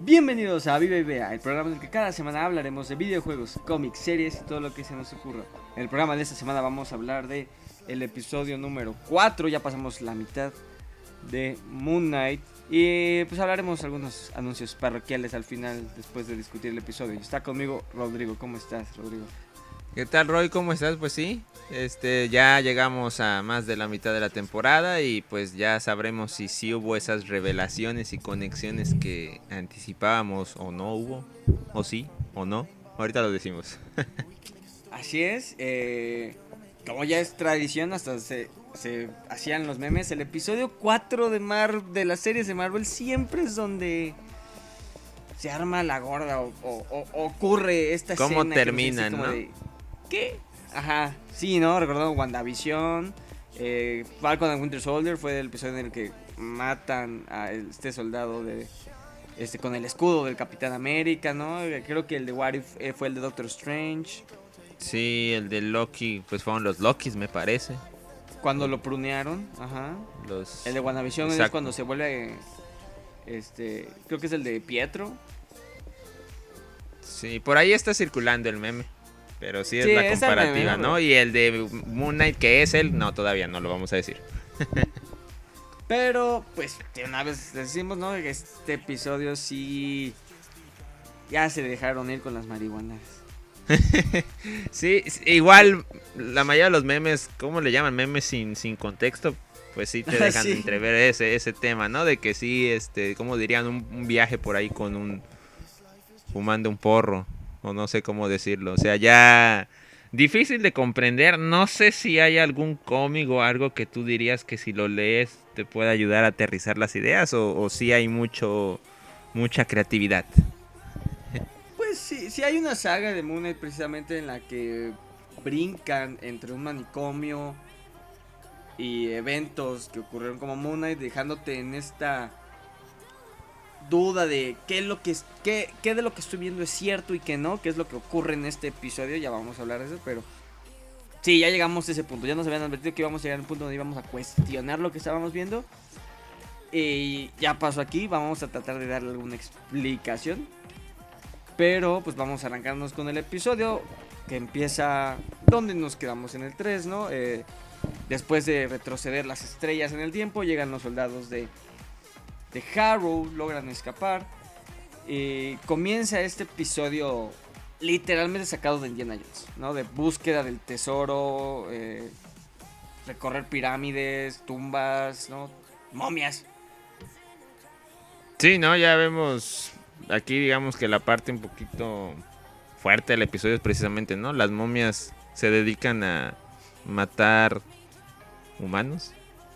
Bienvenidos a Viva y Vea, el programa en el que cada semana hablaremos de videojuegos, cómics, series y todo lo que se nos ocurra. En el programa de esta semana vamos a hablar de el episodio número 4, ya pasamos la mitad de Moon Knight y pues hablaremos algunos anuncios parroquiales al final después de discutir el episodio. Está conmigo Rodrigo, ¿cómo estás Rodrigo? ¿Qué tal Roy? ¿Cómo estás? Pues sí, este, ya llegamos a más de la mitad de la temporada y pues ya sabremos si sí hubo esas revelaciones y conexiones que anticipábamos o no hubo, o sí, o no. Ahorita lo decimos. Así es, eh, como ya es tradición, hasta se, se hacían los memes, el episodio 4 de, Mar, de las series de Marvel siempre es donde se arma la gorda o, o- o- ocurre esta ¿Cómo escena nos terminan, no? de, ¿Qué? Ajá, sí, ¿no? Recordando WandaVision, eh, Falcon and Winter Soldier fue el episodio en el que matan a este soldado de este con el escudo del Capitán América, ¿no? Creo que el de What If eh, fue el de Doctor Strange. Sí, el de Loki, pues fueron los Lokis me parece. Cuando lo prunearon, ajá. Los... El de WandaVision es cuando se vuelve. Este. Creo que es el de Pietro. Sí, por ahí está circulando el meme. Pero sí es Sí, la comparativa, meme, ¿no? Y el de Moon Knight, que es él, no, todavía no lo vamos a decir. Pero, pues, de una vez decimos, ¿no? Que este episodio sí. Ya se dejaron ir con las marihuanas. Sí, igual la mayoría de los memes, ¿cómo le llaman? Memes sin, sin contexto, pues sí te dejan Sí. entrever ese, ese tema, ¿no? De que sí, este, ¿cómo dirían? Un, un viaje por ahí con un... fumando un porro, o no sé cómo decirlo. O sea, ya... Difícil de comprender, no sé si hay algún cómic o algo que tú dirías que si lo lees te puede ayudar a aterrizar las ideas o, si hay mucho mucha creatividad. Pues sí, sí hay una saga de Moon Knight precisamente en la que brincan entre un manicomio y eventos que ocurrieron como Moon dejándote en esta duda de qué es lo que es, qué, qué de lo que estoy viendo es cierto y qué no, qué es lo que ocurre en este episodio, ya vamos a hablar de eso, pero sí, ya llegamos a ese punto, ya nos habían advertido que íbamos a llegar a un punto donde íbamos a cuestionar lo que estábamos viendo. Y ya pasó aquí, vamos a tratar de darle alguna explicación. Pero pues vamos a arrancarnos con el episodio que empieza donde nos quedamos en el 3, ¿no? Eh, después de retroceder las estrellas en el tiempo, llegan los soldados de, de Harrow, logran escapar. Y comienza este episodio literalmente sacado de Indiana Jones, ¿no? De búsqueda del tesoro, eh, recorrer pirámides, tumbas, ¿no? Momias. Sí, no, ya vemos aquí digamos que la parte un poquito fuerte del episodio es precisamente, ¿no? Las momias se dedican a matar humanos,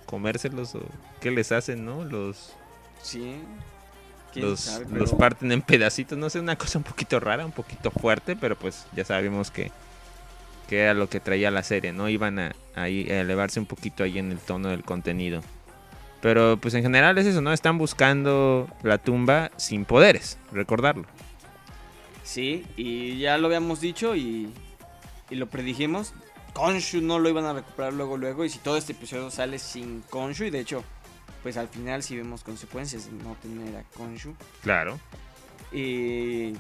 comérselos o qué les hacen, ¿no? Los Sí. ¿Quién los, sabe? los parten en pedacitos, no sé, una cosa un poquito rara, un poquito fuerte, pero pues ya sabemos que que era lo que traía la serie, ¿no? Iban a, a elevarse un poquito ahí en el tono del contenido. Pero pues en general es eso, ¿no? Están buscando la tumba sin poderes, recordarlo. Sí, y ya lo habíamos dicho y, y lo predijimos. Konshu no lo iban a recuperar luego, luego. Y si todo este episodio sale sin Konshu, y de hecho, pues al final sí vemos consecuencias de no tener a Konshu. Claro. Y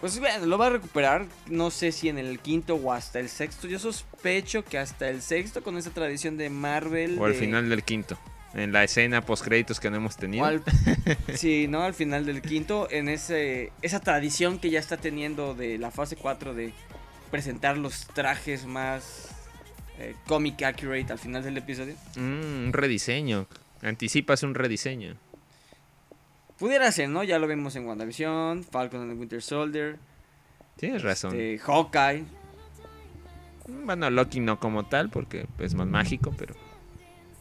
pues bueno, lo va a recuperar. No sé si en el quinto o hasta el sexto. Yo sospecho que hasta el sexto, con esa tradición de Marvel. O al de- final del quinto. En la escena post créditos que no hemos tenido. Al- sí, ¿no? Al final del quinto, en ese esa tradición que ya está teniendo de la fase 4 de presentar los trajes más eh, comic accurate al final del episodio. Mm, un rediseño. Anticipas un rediseño. Pudiera ser, ¿no? Ya lo vemos en WandaVision, Falcon and the Winter Soldier, Tienes razón. este, Hawkeye. Bueno, Loki no como tal, porque es más mágico, pero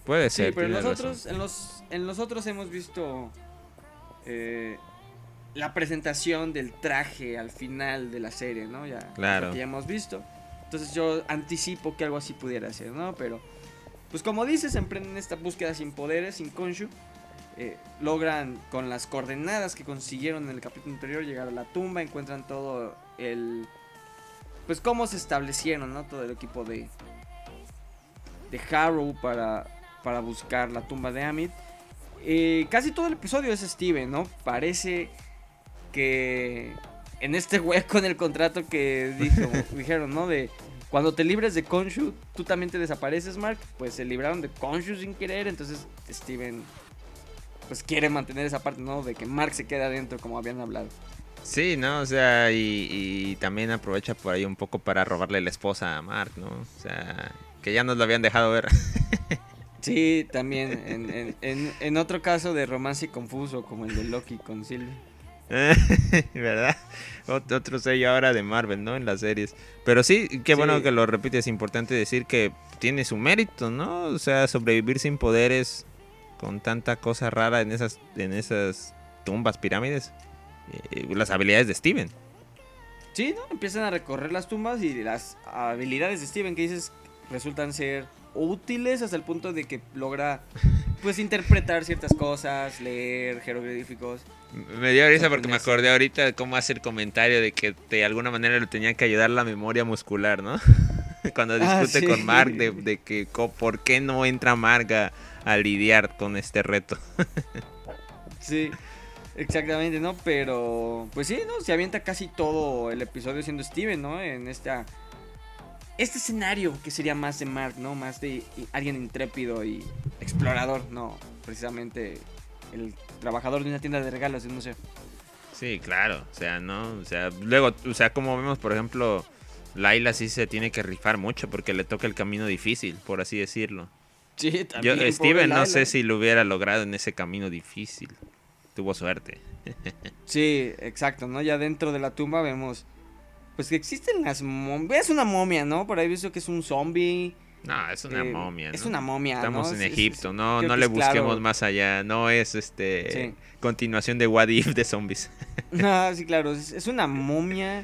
puede Sí, ser. pero en tienes razón. nosotros, en los, en los otros hemos visto eh, la presentación del traje al final de la serie, ¿no? Ya, Claro. ya hemos visto. Entonces yo anticipo que algo así pudiera ser, ¿no? Pero, pues como dices, emprenden esta búsqueda sin poderes, sin Konshu. eh, logran con las coordenadas que consiguieron en el capítulo anterior llegar a la tumba, encuentran todo el... Pues cómo se establecieron, ¿no? Todo el equipo de... De Harrow para, para buscar la tumba de Amit. Eh, casi todo el episodio es Steven, ¿no? Parece que en este hueco en el contrato que dijo, dijeron, ¿no? De cuando te libres de Konshu, tú también te desapareces, Mark. Pues se libraron de Konshu sin querer, entonces Steven pues quiere mantener esa parte, ¿no? De que Mark se quede adentro, como habían hablado. Sí, ¿no? O sea, y, también aprovecha por ahí un poco para robarle la esposa a Mark, ¿no? O sea, que ya nos lo habían dejado ver. Sí, también en, en, en, otro caso de romance confuso, como el de Loki con Sylvie. ¿Verdad? Otro sello ahora de Marvel, ¿no? En las series. Pero sí, qué bueno que lo repite. Es importante decir que tiene su mérito, ¿no? O sea, sobrevivir sin poderes con tanta cosa rara en esas, en esas tumbas, pirámides. Eh, las habilidades de Steven. Sí, ¿no? Empiezan a recorrer las tumbas y las habilidades de Steven que dices resultan ser útiles hasta el punto de que logra pues interpretar ciertas cosas, leer jeroglíficos. Me dio risa porque me acordé ahorita de cómo hacer comentario de que de alguna manera le tenía que ayudar la memoria muscular, ¿no? Cuando ah, discute con Mark de, que por qué no entra Mark a, lidiar con este reto. sí, exactamente, ¿no? Pero, pues sí, ¿no? Se avienta casi todo el episodio siendo Steven, ¿no? En esta... Este escenario que sería más de Mark, ¿no? Más de alguien intrépido y explorador, ¿no? Precisamente el trabajador de una tienda de regalos de un museo. Sí, claro, o sea, ¿no? O sea, luego, o sea, como vemos, por ejemplo, Laila sí se tiene que rifar mucho porque le toca el camino difícil, por así decirlo. Sí, también. Yo, Steven no sé si lo hubiera logrado en ese camino difícil. Tuvo suerte. sí, exacto, ¿no? Ya dentro de la tumba vemos, pues que existen las momias. Es una momia, ¿no? Por ahí visto que es un zombie. No, es una eh, momia. Es una momia. Estamos en Egipto, no, no le busquemos más allá. No es este continuación de What If de zombies. no, sí, claro. Es, una momia.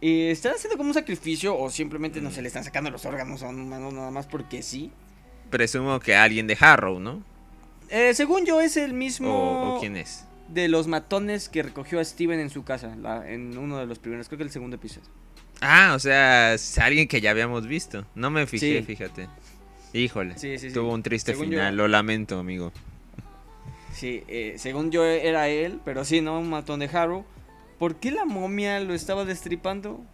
Y están haciendo como un sacrificio o simplemente no se le están sacando los órganos a un humano nada más porque sí. Presumo que alguien de Harrow, ¿no? Eh, según yo es el mismo. ¿O, quién es? De los matones que recogió a Steven en su casa, en uno de los primeros, creo que el segundo episodio. Ah, o sea, es alguien que ya habíamos visto. No me fijé, fíjate. Híjole, tuvo un triste final, lo lamento, amigo. Sí, eh, según yo era él, pero sí, ¿no? Un matón de Harrow. ¿Por qué la momia lo estaba destripando?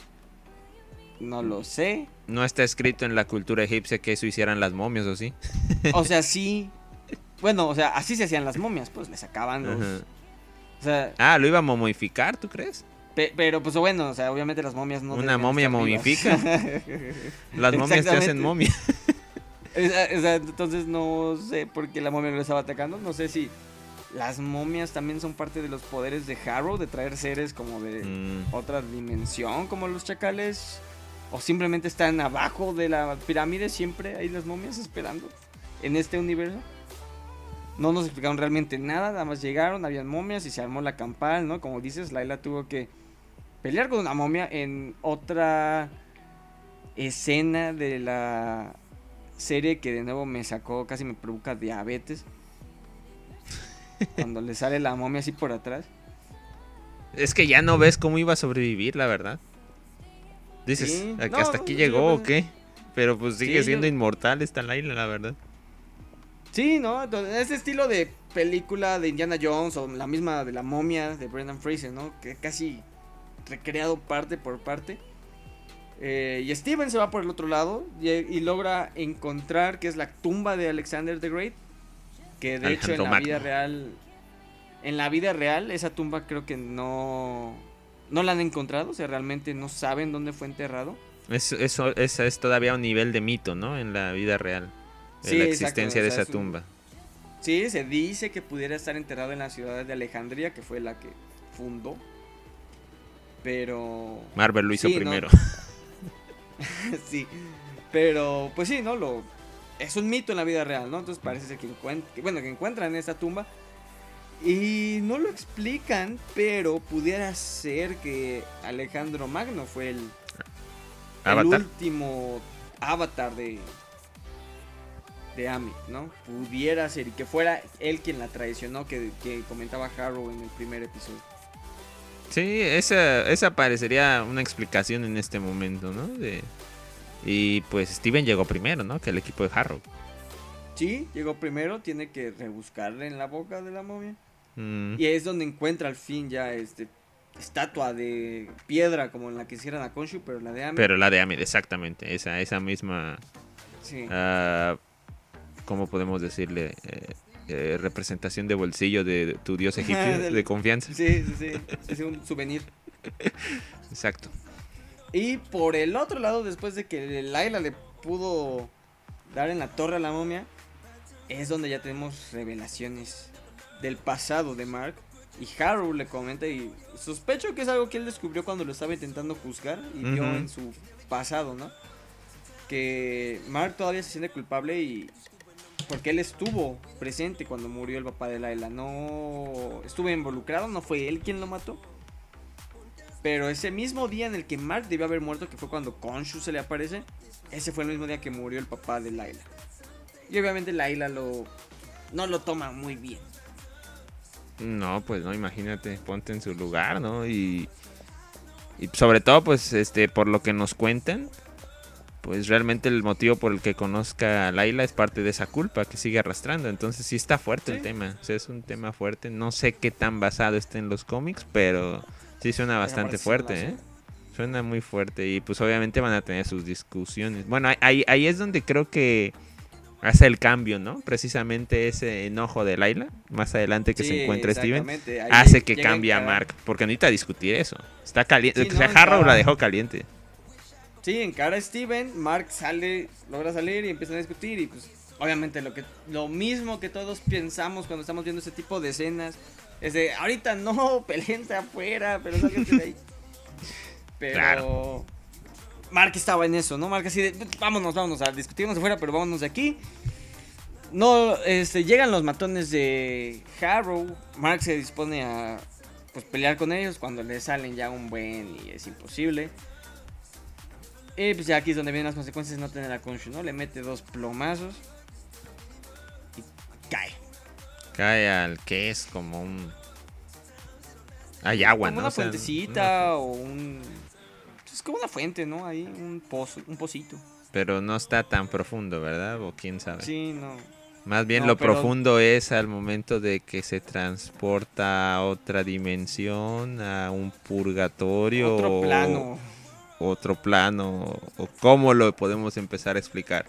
No lo sé. No está escrito en la cultura egipcia que eso hicieran las momias, ¿o sí? O sea, sí. Bueno, o sea, así se hacían las momias, pues le sacaban los... O sea, ah, lo iba a momificar, ¿tú crees? pero pues bueno, o sea, obviamente las momias no... Una momia momifica. las momias te hacen momia. entonces no sé por qué la momia lo estaba atacando. No sé si las momias también son parte de los poderes de Harrow, de traer seres como de mm. otra dimensión, como los chacales. O simplemente están abajo de la pirámide, siempre hay las momias esperando en este universo. No nos explicaron realmente nada, nada más llegaron, habían momias y se armó la campal, ¿no? Como dices, Laila tuvo que pelear con una momia en otra escena de la serie que de nuevo me sacó, casi me provoca diabetes. Cuando le sale la momia así por atrás. Es que ya no ves cómo iba a sobrevivir, la verdad. Dices, ¿hasta aquí llegó o qué? Pero pues sigue siendo inmortal esta Laila, la verdad. Sí, ¿no? ese estilo de película de Indiana Jones o la misma de la momia de Brendan Fraser, ¿no? Que casi recreado parte por parte. Eh, y Steven se va por el otro lado y, logra encontrar que es la tumba de Alexander the Great. Que de hecho en la vida real. En la vida real, esa tumba creo que no. No la han encontrado. O sea, realmente no saben dónde fue enterrado. Eso, eso, es todavía un nivel de mito, ¿no? En la vida real. La existencia de esa tumba. Sí, se dice que pudiera estar enterrado en la ciudad de Alejandría, que fue la que fundó. Pero. Marvel lo hizo primero. sí. Pero, pues sí, ¿no? Lo, es un mito en la vida real, ¿no? Entonces parece ser que, bueno, que encuentran esa tumba. Y no lo explican, pero pudiera ser que Alejandro Magno fue el, el último avatar de, de Ami, ¿no? Pudiera ser, y que fuera él quien la traicionó, que, que comentaba Harrow en el primer episodio. Sí, esa, esa parecería una explicación en este momento, ¿no? De, y pues Steven llegó primero, ¿no? Que el equipo de Harrow. Sí, llegó primero, tiene que rebuscarle en la boca de la momia. Mm, Y es donde encuentra al fin ya este estatua de piedra como en la que hicieran a Khonshu, pero la de Ame. Pero la de Amid, exactamente. Esa, esa misma. sí. ah, ¿Cómo podemos decirle? Eh, eh, representación de bolsillo de, tu dios egipcio Del- de confianza. sí, sí, sí, es un souvenir. Exacto. Y por el otro lado, después de que Laila le pudo dar en la torre a la momia, es donde ya tenemos revelaciones del pasado de Mark. Y Harold le comenta y sospecho que es algo que él descubrió cuando lo estaba intentando juzgar y vio en su pasado, ¿no? Que Mark todavía se siente culpable y porque él estuvo presente cuando murió el papá de Laila. No estuvo involucrado, no fue él quien lo mató. Pero ese mismo día en el que Mark debió haber muerto, que fue cuando Khonshu se le aparece, ese fue el mismo día que murió el papá de Laila. Y obviamente Laila lo no lo toma muy bien. No, pues no, imagínate, ponte en su lugar, ¿no? Y, y sobre todo, pues, este, por lo que nos cuentan, pues realmente el motivo por el que conozca a Laila es parte de esa culpa que sigue arrastrando. Entonces sí está fuerte el tema. O sea, es un tema fuerte. No sé qué tan basado esté en los cómics, pero sí suena bastante fuerte, ¿eh? Suena muy fuerte y pues obviamente van a tener sus discusiones. Bueno, ahí- ahí, es donde creo que hace el cambio, ¿no? Precisamente ese enojo de Laila, más adelante que Sí, se encuentra Steven, hace que cambie a Mark, porque necesita discutir eso. Está caliente, Sí, o sea, Harrow la dejó caliente. Sí, encara a Steven, Mark sale, logra salir y empiezan a discutir y pues obviamente lo que lo mismo que todos pensamos cuando estamos viendo ese tipo de escenas es de ahorita no, peleense afuera, pero sálganse de ahí. Pero Claro. Mark estaba en eso, ¿no? Mark así de vámonos, vámonos a discutirnos afuera, pero vámonos de aquí. No, este, llegan los matones de Harrow. Mark se dispone a pues, pelear con ellos cuando le salen ya un buen y es imposible. Y pues ya aquí es donde vienen las consecuencias de no tener a Khonshu, ¿no? Le mete dos plomazos y cae. Cae al que es como un... Hay agua, como ¿no? una O sea, fuentecita o un... Es como una fuente, ¿no? Ahí un pozo, un pocito. Pero no está tan profundo, ¿verdad? O quién sabe. Sí, no. Más bien No, lo pero- profundo es al momento de que se transporta a otra dimensión, a un purgatorio. Otro o- plano. Otro plano. O cómo lo podemos empezar a explicar.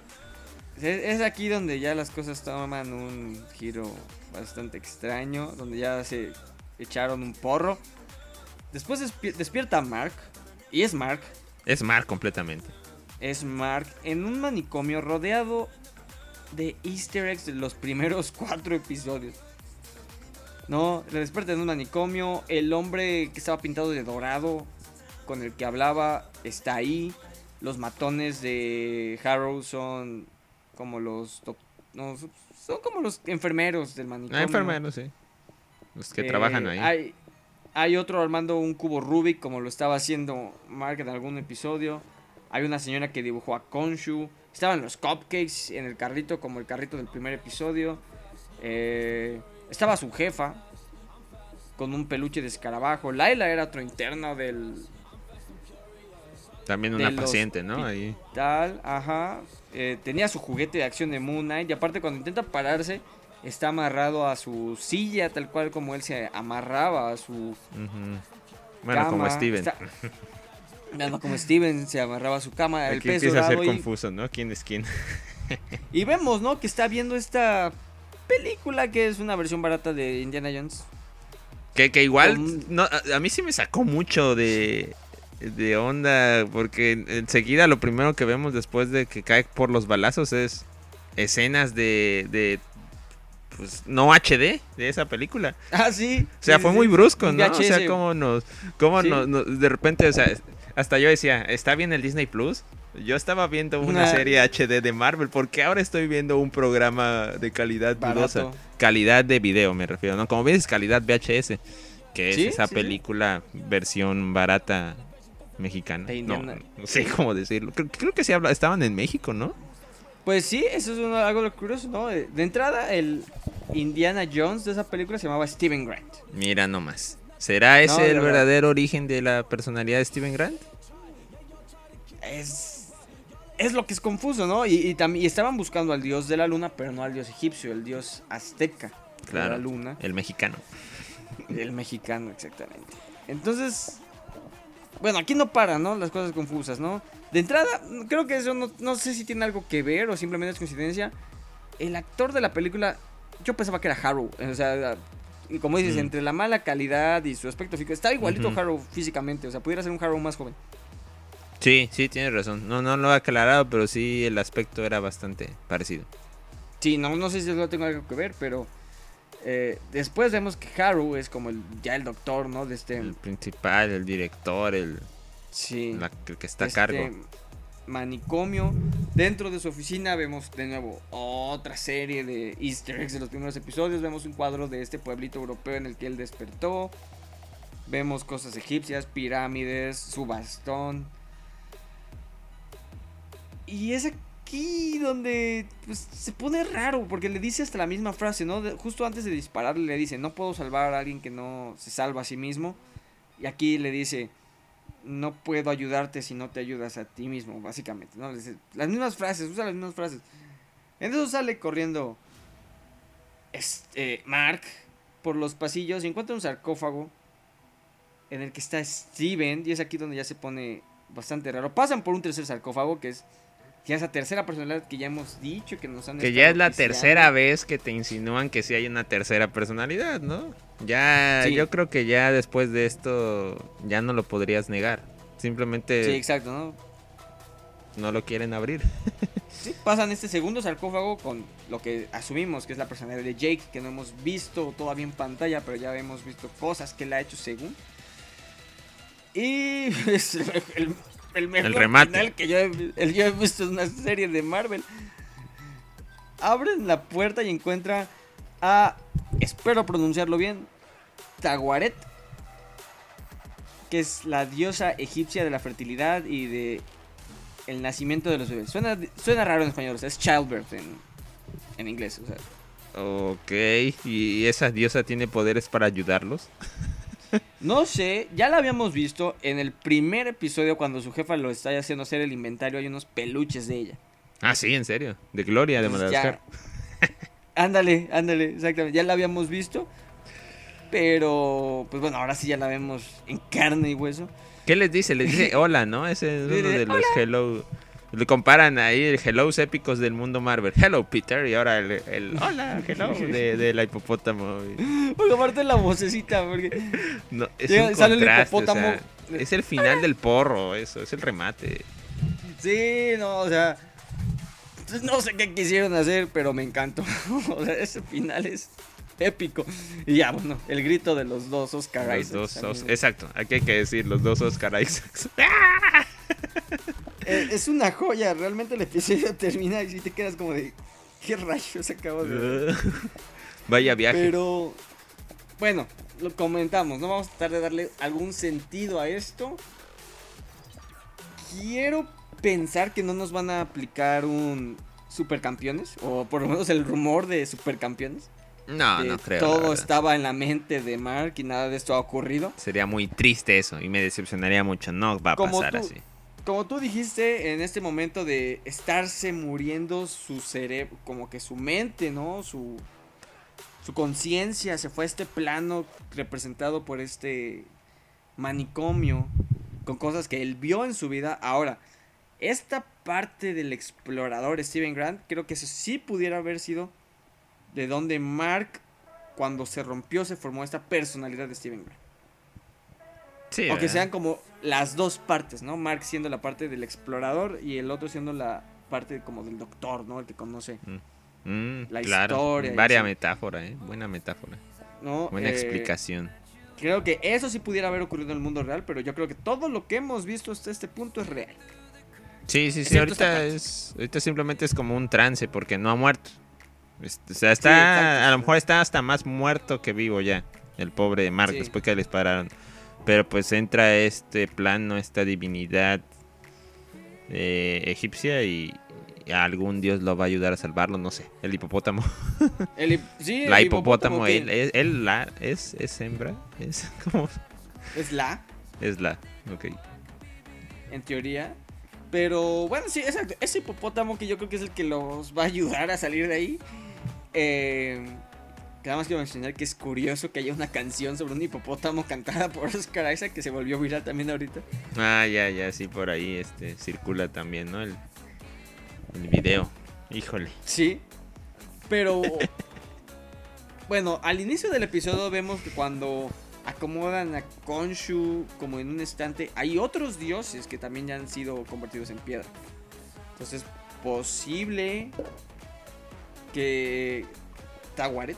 Es, aquí donde ya las cosas toman un giro bastante extraño, donde ya se echaron un porro. Después despi- despierta Mark, y es Mark, Es Mar completamente. es Mark en un manicomio rodeado de easter eggs de los primeros cuatro episodios. No, le despierta en un manicomio, el hombre que estaba pintado de dorado, con el que hablaba, está ahí. Los matones de Harrow son como los... No, son- son como los enfermeros del manicomio. Ah, enfermeros, sí. Los que Eh, trabajan ahí. Hay, hay otro armando un cubo Rubik, como lo estaba haciendo Mark en algún episodio. Hay una señora que dibujó a Konshu. Estaban los cupcakes en el carrito, como el carrito del primer episodio. Eh, estaba su jefa, con un peluche de escarabajo. Laila era otro interno del También una paciente, ¿no? Ahí. tal, ajá. Eh, tenía su juguete de acción de Moon Knight. Y aparte, cuando intenta pararse, está amarrado a su silla, tal cual como él se amarraba a su. Bueno, como cama. Steven. Está- como Steven se amarraba a su cama, el pez empieza a ser y, confuso, ¿no? ¿Quién es quién? y vemos, ¿no? Que está viendo esta película que es una versión barata de Indiana Jones. Que, que igual, Con- no, a, a mí sí me sacó mucho de, de onda, porque enseguida lo primero que vemos después de que cae por los balazos es escenas de, de pues, no HD de esa película. Ah, sí. O sea, sí, fue sí, muy brusco, ¿no? O sea, cómo nos, cómo Sí. nos, nos- de repente, o sea, hasta yo decía, ¿está bien el Disney Plus? Yo estaba viendo una Una- serie HD de Marvel, porque ahora estoy viendo un programa de calidad dudosa? Calidad de video, me refiero, ¿no? Como ves, calidad VHS, que es esa película versión barata mexicana. De No, Indiana- no sé cómo decirlo. Creo, creo que sí habla, estaban en México, ¿no? Pues sí, eso es uno- algo curioso, ¿no? De de entrada, el Indiana Jones de esa película se llamaba Steven Grant. Mira nomás. ¿Será ese de el verdad. verdadero origen de la personalidad de Steven Grant? Es. Es lo que es confuso, ¿no? Y, y, estaban buscando al dios de la luna, pero no al dios egipcio, el dios azteca. Claro. la luna. El mexicano. El mexicano, exactamente. Entonces, bueno, aquí no para, ¿no? Las cosas confusas, ¿no? De entrada, creo que eso no, no sé si tiene algo que ver o simplemente es coincidencia. El actor de la película, yo pensaba que era Harrow. O sea, y como dices, Mm. entre la mala calidad y su aspecto físico, está igualito. Harrow físicamente. O sea, pudiera ser un Harrow más joven. Sí, sí, tienes razón. No, no lo he aclarado, pero sí el aspecto era bastante parecido. Sí, no, no sé si eso tengo algo que ver, pero eh, después vemos que Harrow es como el, ya el doctor, ¿no? De este, El principal, el director, el, sí, la- el que está a este cargo. manicomio. Dentro de su oficina vemos de nuevo otra serie de easter eggs de los primeros episodios. Vemos un cuadro de este pueblito europeo en el que él despertó. Vemos cosas egipcias, pirámides, su bastón. Y es aquí donde pues, se pone raro, porque le dice hasta la misma frase, ¿no? Justo antes de dispararle le dice, no puedo salvar a alguien que no se salva a sí mismo. Y aquí le dice, no puedo ayudarte si no te ayudas a ti mismo, básicamente, ¿no? Las mismas frases, usa las mismas frases. Entonces sale corriendo este, Mark por los pasillos y encuentra un sarcófago en el que está Steven, y es aquí donde ya se pone bastante raro. Pasan por un tercer sarcófago que es ya esa tercera personalidad que ya hemos dicho que nos han Que ya es la oficiando. tercera vez que te insinúan que sí hay una tercera personalidad, ¿no? Ya, Sí. yo creo que ya después de esto ya no lo podrías negar. Simplemente Sí, exacto, ¿no? no lo quieren abrir. Sí, pasan este segundo sarcófago con lo que asumimos que es la personalidad de Jake, que no hemos visto todavía en pantalla, pero ya hemos visto cosas que él ha hecho según. Y es el, el mejor El remate. final que yo he, el- yo he visto en una serie de Marvel. Abren la puerta y encuentra a, espero pronunciarlo bien, Taguaret, que es la diosa egipcia de la fertilidad y de el nacimiento de los bebés. Suena, suena raro en español, o sea, es childbirth en, en inglés. O sea, Ok, ¿y esa diosa tiene poderes para ayudarlos? no sé, ya la habíamos visto en el primer episodio cuando su jefa lo está haciendo hacer el inventario. Hay unos peluches de ella. Ah, sí, en serio. De Gloria de Entonces, Madagascar. ya- ándale, ándale, exactamente. Ya la habíamos visto. Pero, pues bueno, ahora sí ya la vemos en carne y hueso. ¿Qué les dice? Les dice hola, ¿no? Ese es uno de, de los hello. Le comparan ahí el hellos épicos del mundo Marvel. Hello, Peter. Y ahora el, el hola, hello de, de la hipopótamo. Porque aparte la vocecita, porque No, es Llega- un sale el o hipopótamo. sea, es el final del porro, eso, es el remate. Sí, no, o sea. No sé qué quisieron hacer, pero me encantó. O sea, ese final es épico. Y ya, bueno, el grito de los dos Oscar Los Isaacs dos exacto, aquí hay que decir los dos Oscar Isaacs. Eh, es una joya, realmente el episodio termina y si te quedas como de. ¿Qué rayos acabo de ver? Vaya viaje. Pero. Bueno, lo comentamos, no vamos a tratar de darle algún sentido a esto. Quiero pensar que no nos van a aplicar un supercampeones, o por lo menos el rumor de supercampeones. no, no creo. Todo estaba en la mente de Mark y nada de esto ha ocurrido. Sería muy triste eso y me decepcionaría mucho. No va a Como pasar tú- así. Como tú dijiste, en este momento de estarse muriendo su cerebro, como que su mente, ¿no? Su, su conciencia se fue a este plano representado por este manicomio, con cosas que él vio en su vida. Ahora, esta parte del explorador Steven Grant, creo que eso sí pudiera haber sido de donde Mark, cuando se rompió, se formó esta personalidad de Steven Grant. Sí, O que ¿verdad? sean como las dos partes, ¿no? Mark siendo la parte del explorador y el otro siendo la parte como del doctor, ¿no? El que conoce, Mm, la claro. historia Varia metáfora, ¿eh? Buena metáfora. ¿no? Buena Eh, explicación. Creo que eso sí pudiera haber ocurrido en el mundo real, pero yo creo que todo lo que hemos visto hasta este punto es real. Sí, sí, sí. Ahorita es, ahorita simplemente es como un trance porque no ha muerto. Es- o sea, está, exacto, a lo mejor está hasta más muerto que vivo ya. El pobre Mark Sí. después que le dispararon. Pero pues entra este plano, esta divinidad eh, egipcia y, y algún dios lo va a ayudar a salvarlo, no sé. El hipopótamo. El hip- sí, la el hipopótamo, él, él, él la, es, es hembra. Es como es la, es la. Ok. en teoría. Pero bueno, sí, exacto. Ese hipopótamo que yo creo que es el que los va a ayudar a salir de ahí. eh, Que nada más quiero mencionar que es curioso que haya una canción sobre un hipopótamo cantada por Oscar Isaac que se volvió viral también ahorita. Ah, ya, ya, sí, por ahí este circula también, ¿no? El, el video. Híjole. Sí. Pero. bueno, al inicio del episodio vemos que cuando acomodan a Konshu como en un estante, hay otros dioses que también ya han sido convertidos en piedra. Entonces, posible que Tawaret.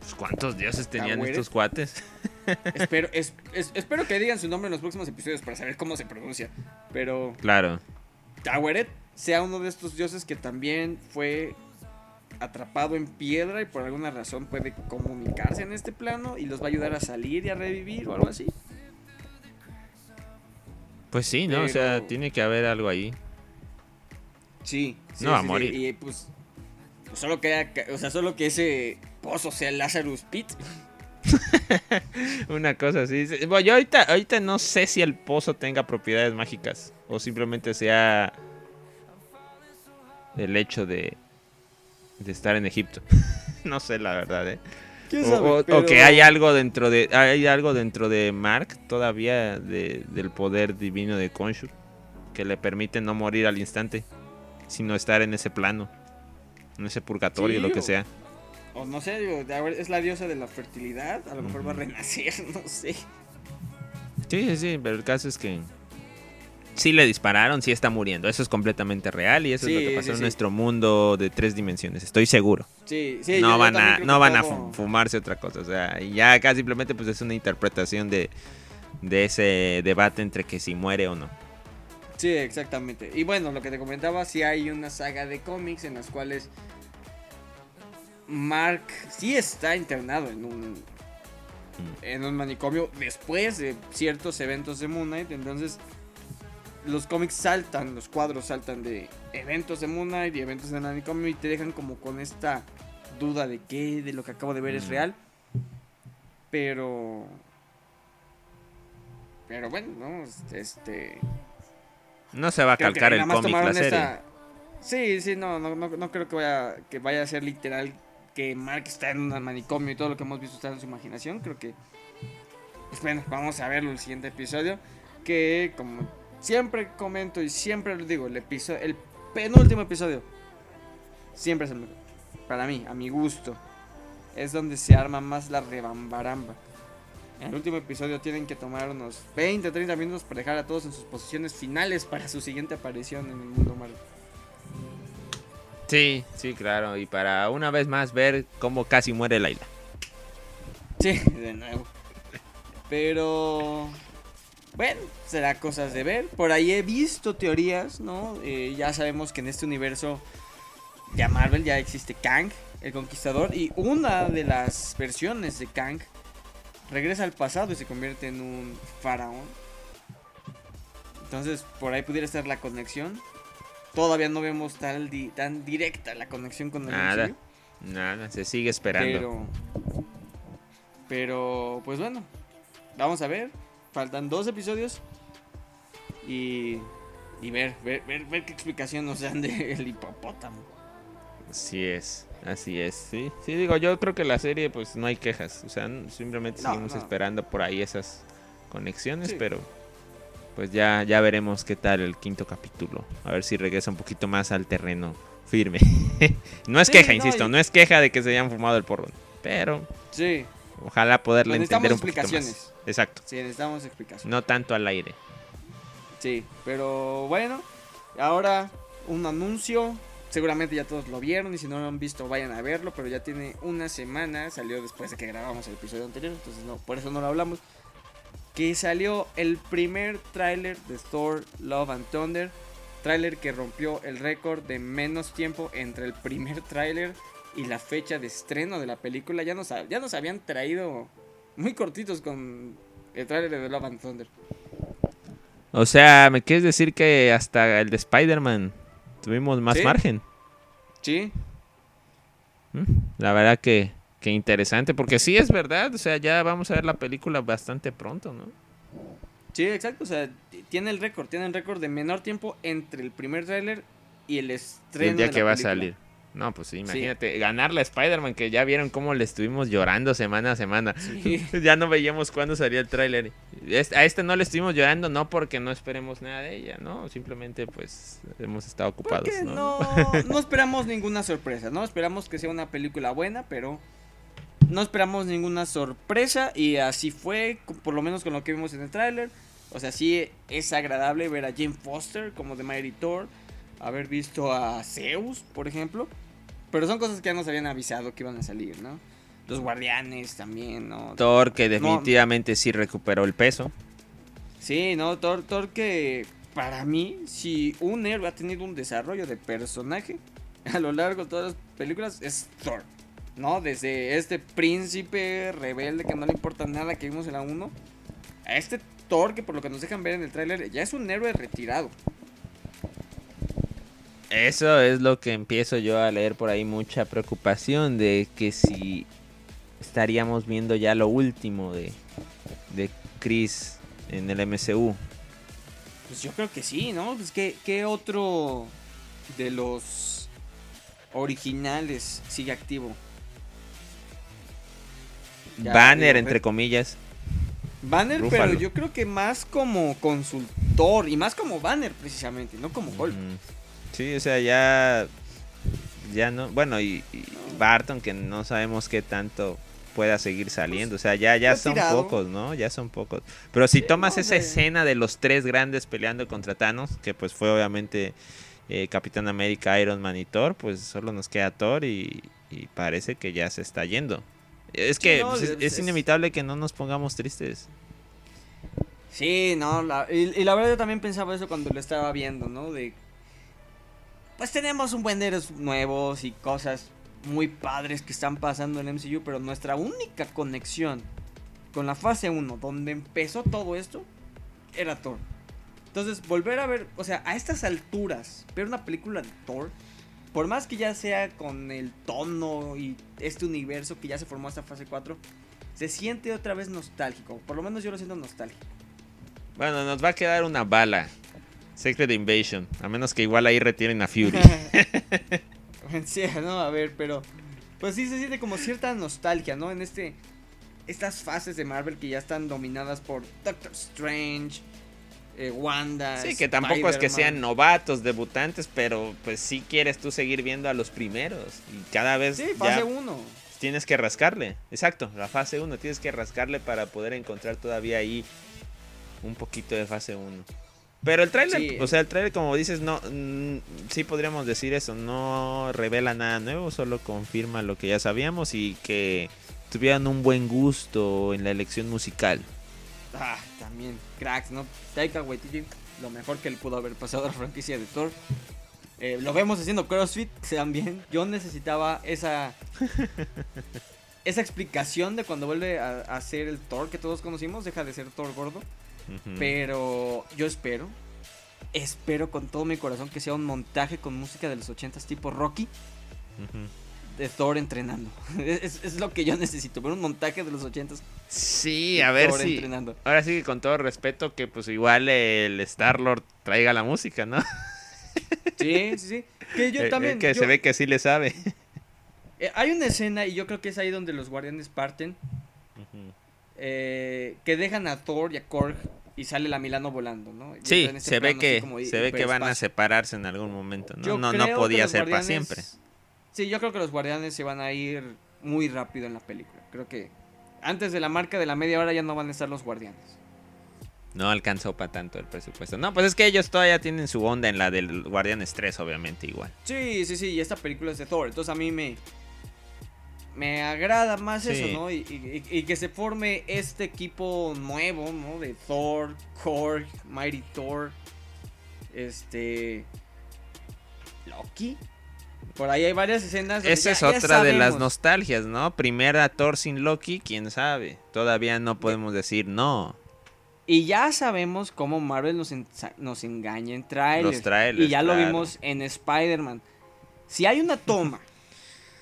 Pues, ¿Cuántos dioses tenían estos cuates? espero, es- es- espero que digan su nombre en los próximos episodios para saber cómo se pronuncia. Pero Claro. Taweret sea uno de estos dioses que también fue atrapado en piedra y por alguna razón puede comunicarse en este plano y los va a ayudar a salir y a revivir o algo así. Pues sí, ¿no? O sea, tiene que haber algo ahí. Sí, sí, No a sí, sí, morir. Y pues, pues solo que, haya ca- o sea, solo que ese pozo sea el Lazarus Pit. Una cosa así. Sí, Bueno, yo ahorita, ahorita no sé si el pozo tenga propiedades mágicas o simplemente sea el hecho de, de estar en Egipto. no sé la verdad, ¿eh? ¿Quién O, sabe? o- o Pero- que hay algo dentro de hay algo dentro de Mark todavía de- del poder divino de Konshur que le permite no morir al instante, sino estar en ese plano, en ese purgatorio, Sí, lo que o- sea. O no sé, digo, es la diosa de la fertilidad. A lo mejor va a renacer, no sé. Sí, sí, sí, pero el caso es que sí le dispararon, sí está muriendo. Eso es completamente real y eso es lo que pasó sí, en sí. nuestro mundo de tres dimensiones. Estoy seguro. Sí, sí. no yo van a, no van a fumarse otra cosa. O sea, ya acá simplemente pues es una interpretación de, de ese debate entre que si muere o no. Sí, exactamente. Y bueno, lo que te comentaba, sí hay una saga de cómics en las cuales Mark sí está internado en un en un manicomio después de ciertos eventos de Moon Knight, entonces los cómics saltan, los cuadros saltan de eventos de Moon Knight y eventos del manicomio y te dejan como con esta duda de que de lo que acabo de ver es Mm. real. Pero pero bueno, no, este No se va a calcar el cómic, la serie. esta- Sí, sí, no, no, no, no creo que vaya, que vaya a ser literal que Mark está en un manicomio y todo lo que hemos visto está en su imaginación. Creo que, pues bueno, vamos a verlo el siguiente episodio. Que como siempre comento y siempre lo digo, el episodio, el penúltimo episodio siempre es el mejor. Para mí, a mi gusto, es donde se arma más la rebambaramba. En el último episodio tienen que tomar unos 20, 30 minutos para dejar a todos en sus posiciones finales para su siguiente aparición en el mundo Marvel. Sí, sí, claro. Y para una vez más ver cómo casi muere Laila. Sí, de nuevo. Pero bueno, será cosas de ver. Por ahí he visto teorías, ¿no? Eh, ya sabemos que en este universo de Marvel ya existe Kang, el conquistador, y una de las versiones de Kang regresa al pasado y se convierte en un faraón. Entonces, por ahí pudiera estar la conexión. Todavía no vemos tal di- tan directa la conexión con el Nada. MCU. Nada, se sigue esperando. Pero, pero, pues bueno, vamos a ver. Faltan dos episodios. Y, y ver, ver, ver, ver qué explicación nos dan del hipopótamo. Así es, así es. Sí, sí, digo, yo creo que la serie, pues no hay quejas. O sea, simplemente No, seguimos no. esperando por ahí esas conexiones, Sí. pero pues ya, ya veremos qué tal el quinto capítulo. A ver si regresa un poquito más al terreno firme. no es Sí, queja, no, insisto, y- no es queja de que se hayan fumado el porro, pero Sí, ojalá poderle Pero entender un necesitamos poquito más. explicaciones. Exacto, sí, necesitamos explicación. no tanto al aire. Sí, pero bueno, ahora un anuncio. Seguramente ya todos lo vieron y si no lo han visto vayan a verlo, pero ya tiene una semana, salió después de que grabamos el episodio anterior, entonces no, por eso no lo hablamos. Que salió el primer tráiler de Thor Love and Thunder, tráiler que rompió el récord de menos tiempo entre el primer tráiler y la fecha de estreno de la película. Ya nos, ya nos habían traído muy cortitos con el tráiler de Love and Thunder. O sea, ¿me quieres decir que hasta el de Spider-Man tuvimos más Sí. margen? Sí, Mm, La verdad que, que interesante, porque sí es verdad, o sea, ya vamos a ver la película bastante pronto, ¿no? Sí, exacto. O sea, tiene el récord. Tiene el récord de menor tiempo entre el primer tráiler y el Y estreno. el día de que la va a salir. No, pues sí, imagínate, ganar la Spider-Man, que ya vieron cómo le estuvimos llorando semana a semana. ya no veíamos cuándo salía el tráiler. A este no le estuvimos llorando, no porque no esperemos nada de ella, ¿no? Simplemente, pues, hemos estado ocupados, ¿no? No, no esperamos ninguna sorpresa, ¿no? Esperamos que sea una película buena, pero no esperamos ninguna sorpresa y así fue, por lo menos con lo que vimos en el tráiler. O sea, sí es agradable ver a Jane Foster como de Mighty Thor, haber visto a Zeus, por ejemplo. Pero son cosas que ya nos habían avisado que iban a salir, ¿no? Los guardianes también, ¿no? Thor que definitivamente sí recuperó el peso. Sí, ¿no? Thor, Thor que para mí, si un héroe ha tenido un desarrollo de personaje a lo largo de todas las películas, es Thor. ¿No? Desde este príncipe rebelde que no le importa nada que vimos en la 1, a este Thor que por lo que nos dejan ver en el tráiler ya es un héroe retirado. Eso es lo que empiezo yo a leer por ahí mucha preocupación de que si estaríamos viendo ya lo último de, de Chris en el MCU. Pues yo creo que sí, ¿no? Pues ¿qué, qué otro de los originales sigue activo? Banner, entre comillas. Banner, pero yo creo que más como consultor y más como banner precisamente, no como Hulk. Sí, o sea, ya ya no, bueno, y, Barton que no sabemos qué tanto pueda seguir saliendo, o sea, ya ya son pocos, ¿no? Ya son pocos. Pero si tomas esa escena de los tres grandes peleando contra Thanos, que pues fue obviamente eh, Capitán América, Iron Man y Thor, pues solo nos queda Thor y, parece que ya se está yendo. Es que pues, es, inevitable que no nos pongamos tristes. Sí, no, y, la verdad yo también pensaba eso cuando lo estaba viendo, ¿no? De, pues tenemos un buen de nuevos y cosas muy padres que están pasando en MCU, pero nuestra única conexión con la fase 1, donde empezó todo esto, era Thor. Entonces, volver a ver, o sea, a estas alturas, ver una película de Thor por más que ya sea con el tono y este universo que ya se formó hasta fase 4, se siente otra vez nostálgico. Por lo menos yo lo siento nostálgico. Bueno, nos va a quedar una bala. Secret Invasion. A menos que igual ahí retiren a Fury. sí, no, a ver, pero. Pues sí se siente como cierta nostalgia, ¿no? En este. Estas fases de Marvel que ya están dominadas por Doctor Strange, eh, Wanda. Sí, que tampoco es que sean novatos, debutantes, pero pues sí quieres tú seguir viendo a los primeros. Y cada vez. Sí, fase 1. Tienes que rascarle. Exacto, la fase 1. Tienes que rascarle para poder encontrar todavía ahí un poquito de fase 1. Pero el trailer, o sea, el trailer, como dices, no. Mm, sí podríamos decir eso. No revela nada nuevo, solo confirma lo que ya sabíamos y que tuvieran un buen gusto en la elección musical. Ah, también cracks, ¿no? Taika Waititi, lo mejor que él pudo haber pasado a la franquicia de Thor. Eh, lo vemos haciendo CrossFit, sean bien. Yo necesitaba esa esa explicación de cuando vuelve a, a, ser el Thor que todos conocimos, deja de ser Thor gordo. Pero yo espero, espero con todo mi corazón que sea un montaje con música de los ochentas tipo Rocky de Thor entrenando. Es, lo que yo necesito, ver un montaje de los ochentas. Sí, a ver si. Ahora sí, con todo respeto, que pues igual el Star-Lord traiga la música, ¿no? Sí, sí, sí. Que yo eh, también. que se ve que sí le sabe. Eh, hay una escena, y yo creo que es ahí donde los guardianes parten. Eh, que dejan a Thor y a Korg y sale la Milano volando, ¿no? sí, se ve que se ve que van a separarse en algún momento, ¿no? no, no podía ser para siempre. Sí, yo creo que los guardianes se van a ir muy rápido en la película. Creo que antes de la marca de la media hora ya no van a estar los guardianes. No alcanzó para tanto el presupuesto. No, pues es que ellos todavía tienen su onda en la del Guardianes 3, obviamente, igual. Sí, sí, sí, y esta película es de Thor. Entonces a mí me, me agrada más eso, ¿no? Y, que se forme este equipo nuevo, ¿no? De Thor, Korg, Mighty Thor, este... Loki. Por ahí hay varias escenas. Esa es otra de las nostalgias, ¿no? Primera Thor sin Loki, quién sabe. Todavía no podemos decir no. Y ya sabemos cómo Marvel nos, nos engaña en trailers. Y ya lo vimos en Spider-Man. Si hay una toma.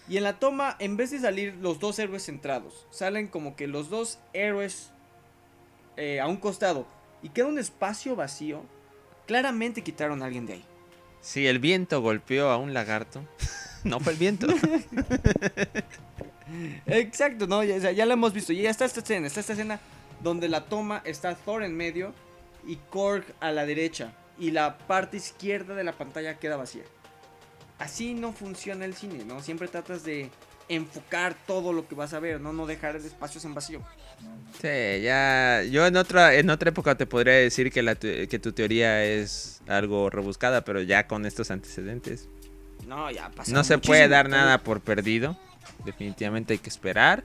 y en la toma, en vez de salir los dos héroes centrados, salen como que los dos héroes eh, a un costado. Y queda un espacio vacío. Claramente quitaron a alguien de ahí. Sí, el viento golpeó a un lagarto. no fue el viento. Exacto, no, ya, ya lo hemos visto. Y ya está esta escena, está esta escena donde la toma está Thor en medio y Korg a la derecha. Y la parte izquierda de la pantalla queda vacía. Así no funciona el cine, ¿no? Siempre tratas de enfocar todo lo que vas a ver, no, no dejar espacios en vacío. Sí, ya. Yo en otra, en otra época te podría decir que, la, tu- que tu teoría es algo rebuscada, pero ya con estos antecedentes. No, ya pasa. No se puede dar tiempo. nada por perdido. Definitivamente hay que esperar.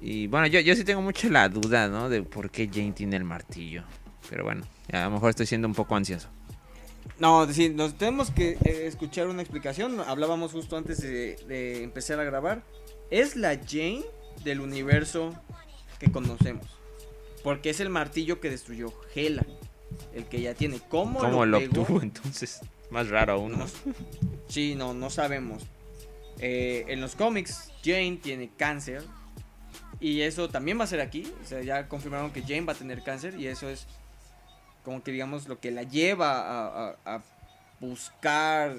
Y bueno, yo, yo sí tengo mucho la duda, ¿no? De por qué Jane tiene el martillo. Pero bueno, a lo mejor estoy siendo un poco ansioso. No, sí, nos tenemos que eh, escuchar una explicación. Hablábamos justo antes de, de empezar a grabar. Es la Jane del universo que conocemos. Porque es el martillo que destruyó Hela. El que ya tiene. ¿Cómo, ¿Cómo lo obtuvo entonces? Más raro aún, ¿no? No- Sí, no, no sabemos. Eh, en los cómics, Jane tiene cáncer. Y eso también va a ser aquí. O sea, ya confirmaron que Jane va a tener cáncer. Y eso es como que digamos lo que la lleva a, a- a buscar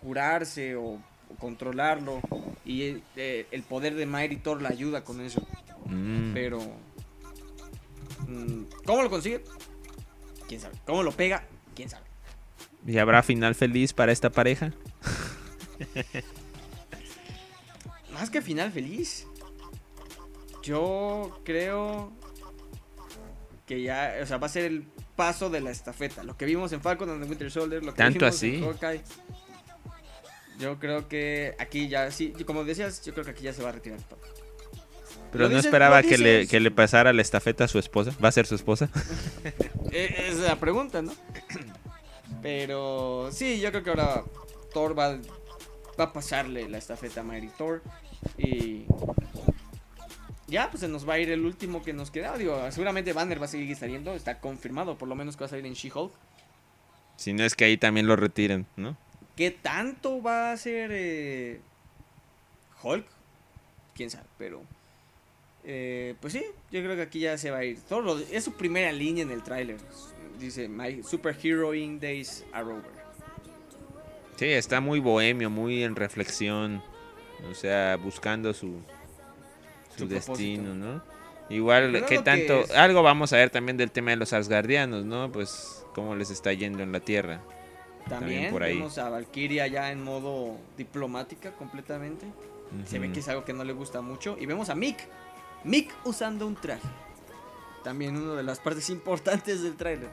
curarse o, o controlarlo. Y eh, el poder de Mighty Thor la ayuda con eso. Mm. Pero... mm, ¿Cómo lo consigue? ¿Quién sabe? ¿Cómo lo pega? ¿Quién sabe? ¿Y habrá final feliz para esta pareja? Más que final feliz. Yo creo que ya, o sea, va a ser el paso de la estafeta. Lo que vimos en Falcon and the Winter Soldier, lo que ¿Tanto vimos así? en Hawkeye. Yo creo que aquí ya, sí, como decías, yo creo que aquí ya se va a retirar todo. Pero no esperaba que le, que le pasara la estafeta a su esposa. ¿Va a ser su esposa? Esa es la pregunta, ¿no? Pero sí, yo creo que ahora Thor va, va a pasarle la estafeta a Mighty Thor. Y ya, pues se nos va a ir el último que nos queda. Digo, seguramente Banner va a seguir saliendo. Está confirmado, por lo menos que va a salir en She-Hulk. Si no es que ahí también lo retiren, ¿no? ¿Qué tanto va a ser eh, Hulk? Quién sabe, pero. Eh, pues sí, yo creo que aquí ya se va a ir. Thor lo- es su primera línea en el tráiler. Dice: My superheroing days are over. Sí, está muy bohemio, muy en reflexión. O sea, buscando su, su, Su destino, ¿no? Igual, ¿qué que tanto? Algo vamos a ver también del tema de los Asgardianos, ¿no? Pues cómo les está yendo en la Tierra. También, por ahí. vemos a Valkyria ya en modo diplomática completamente. Se ve que es algo que no le gusta mucho. Y vemos a Mick. Mick usando un traje. También una de las partes importantes del tráiler.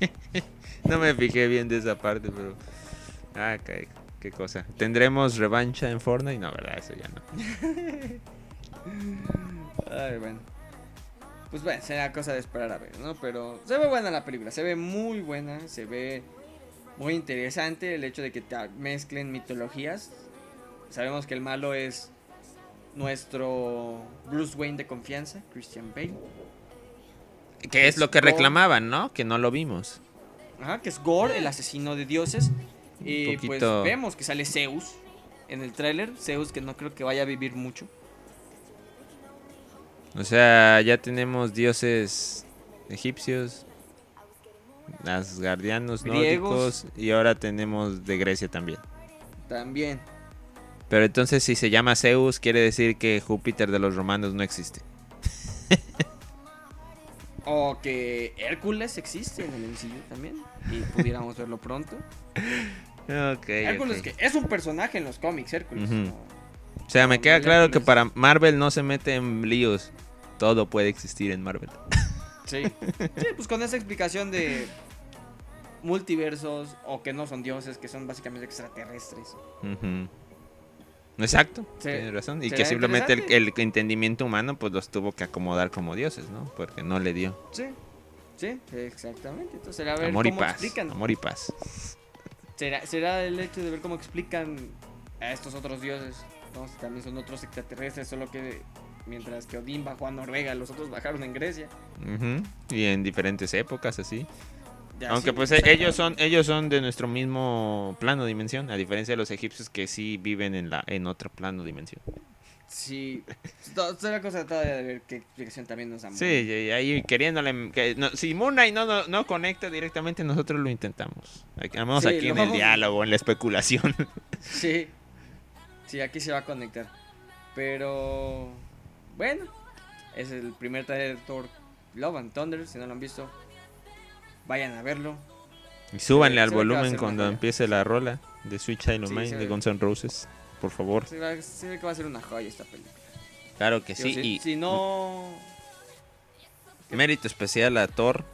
No me fijé bien de esa parte, pero... Ah, qué, qué cosa. ¿Tendremos revancha en Fortnite? No, verdad, eso ya no. Ay, bueno. Pues bueno, será cosa de esperar a ver, ¿no? Pero se ve buena la película, se ve muy buena, se ve muy interesante el hecho de que te mezclen mitologías. Sabemos que el malo es nuestro Bruce Wayne de confianza, Christian Bale. Que es lo que Gore. reclamaban, ¿no? Que no lo vimos. Ajá, que es Gore, el asesino de dioses. Y pues poquito- vemos que sale Zeus en el tráiler. Zeus que no creo que vaya a vivir mucho. O sea, ya tenemos dioses egipcios, asgardianos, Griegos. nórdicos y ahora tenemos de Grecia también. También. Pero entonces si se llama Zeus quiere decir que Júpiter de los romanos no existe. O que Hércules existe en el MCU también. Y pudiéramos verlo pronto. Ok, Hércules que es un personaje en los cómics, Hércules. O sea, me queda claro que para Marvel no se mete en líos. Todo puede existir en Marvel. Sí. Sí, pues con esa explicación de multiversos o que no son dioses, que son básicamente extraterrestres. Ujú. Exacto, Sí. tienes razón. Y que simplemente el, el entendimiento humano pues los tuvo que acomodar como dioses, ¿no? Porque no le dio. Sí. Sí, exactamente. Entonces será ver Amor y cómo paz. explican. Amor y paz. Será, será el hecho de ver cómo explican a estos otros dioses. También son otros extraterrestres, solo que mientras que Odín bajó a Noruega, los otros bajaron en Grecia. Ujú. Y en diferentes épocas así. Aunque pues ellos son ellos son de nuestro mismo plano dimensión, a diferencia de los egipcios que sí viven en la en otro plano dimensión. Sí, to- otra cosa todavía de ver qué explicación también nos dan. Sí, y ahí queriéndole... Que, no, si Moon Knight no, no, no conecta directamente, nosotros lo intentamos. Sí, aquí en el vamos- diálogo, en la especulación. Sí, sí, aquí se va a conectar. Pero bueno, es el primer trailer de Thor Love and Thunder. Si no lo han visto, vayan a verlo. Y súbanle al a volumen cuando empiece la rola de Sweet Child Sí, Mine se de. Guns N' Roses. Por favor. Se, ve que va a ser una joya esta película. Claro que Digo, sí. si, y si no, mérito especial a Thor,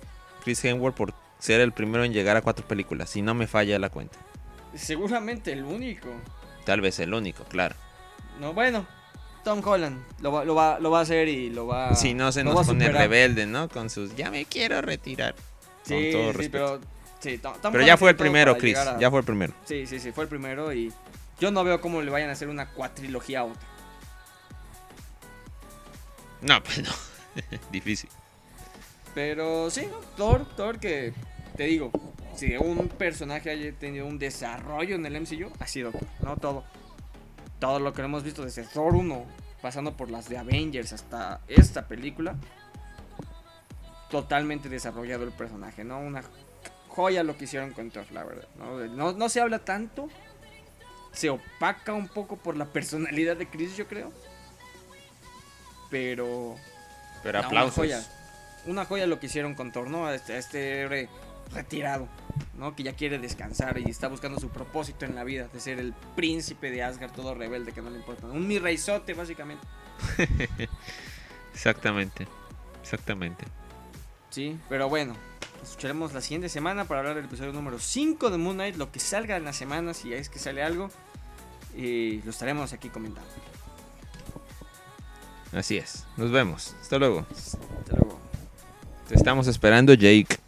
Chris Hemsworth, por ser el primero en llegar a cuatro películas. Si no me falla la cuenta. seguramente el único. Tal vez el único, claro. No, bueno, Tom Holland lo va, lo va, lo va a hacer y lo va si no se nos a pone rebelde, ¿no? Con sus ya me quiero retirar. Sí, todo sí, respeto. pero sí, Pero ya fue el primero, Chris. a- Ya fue el primero. Sí, sí, sí, fue el primero y yo no veo cómo le vayan a hacer una cuatrilogía a otra. No, pues no. Difícil. Pero sí, ¿no? Thor, Thor que te digo, si un personaje haya tenido un desarrollo en el MCU, ha sido no todo. Todo lo que hemos visto desde Thor 1, pasando por las de Avengers hasta esta película, totalmente desarrollado el personaje, ¿no? Una joya lo que hicieron con Thor, la verdad. ¿no? No, no se habla tanto, se opaca un poco por la personalidad de Chris, yo creo. Pero Pero no, aplausos. Una joya. Una joya lo que hicieron con Thor, ¿no? A Este, este héroe retirado, ¿no? Que ya quiere descansar y está buscando su propósito en la vida, de ser el príncipe de Asgard, todo rebelde que no le importa. Un mi reizote, básicamente. Exactamente. Exactamente. Sí, pero bueno, nos escucharemos la siguiente semana para hablar del episodio número 5 de Moon Knight, lo que salga en la semana, si es que sale algo, y lo estaremos aquí comentando. Así es. Nos vemos. Hasta luego. Hasta luego. Te estamos esperando, Jake.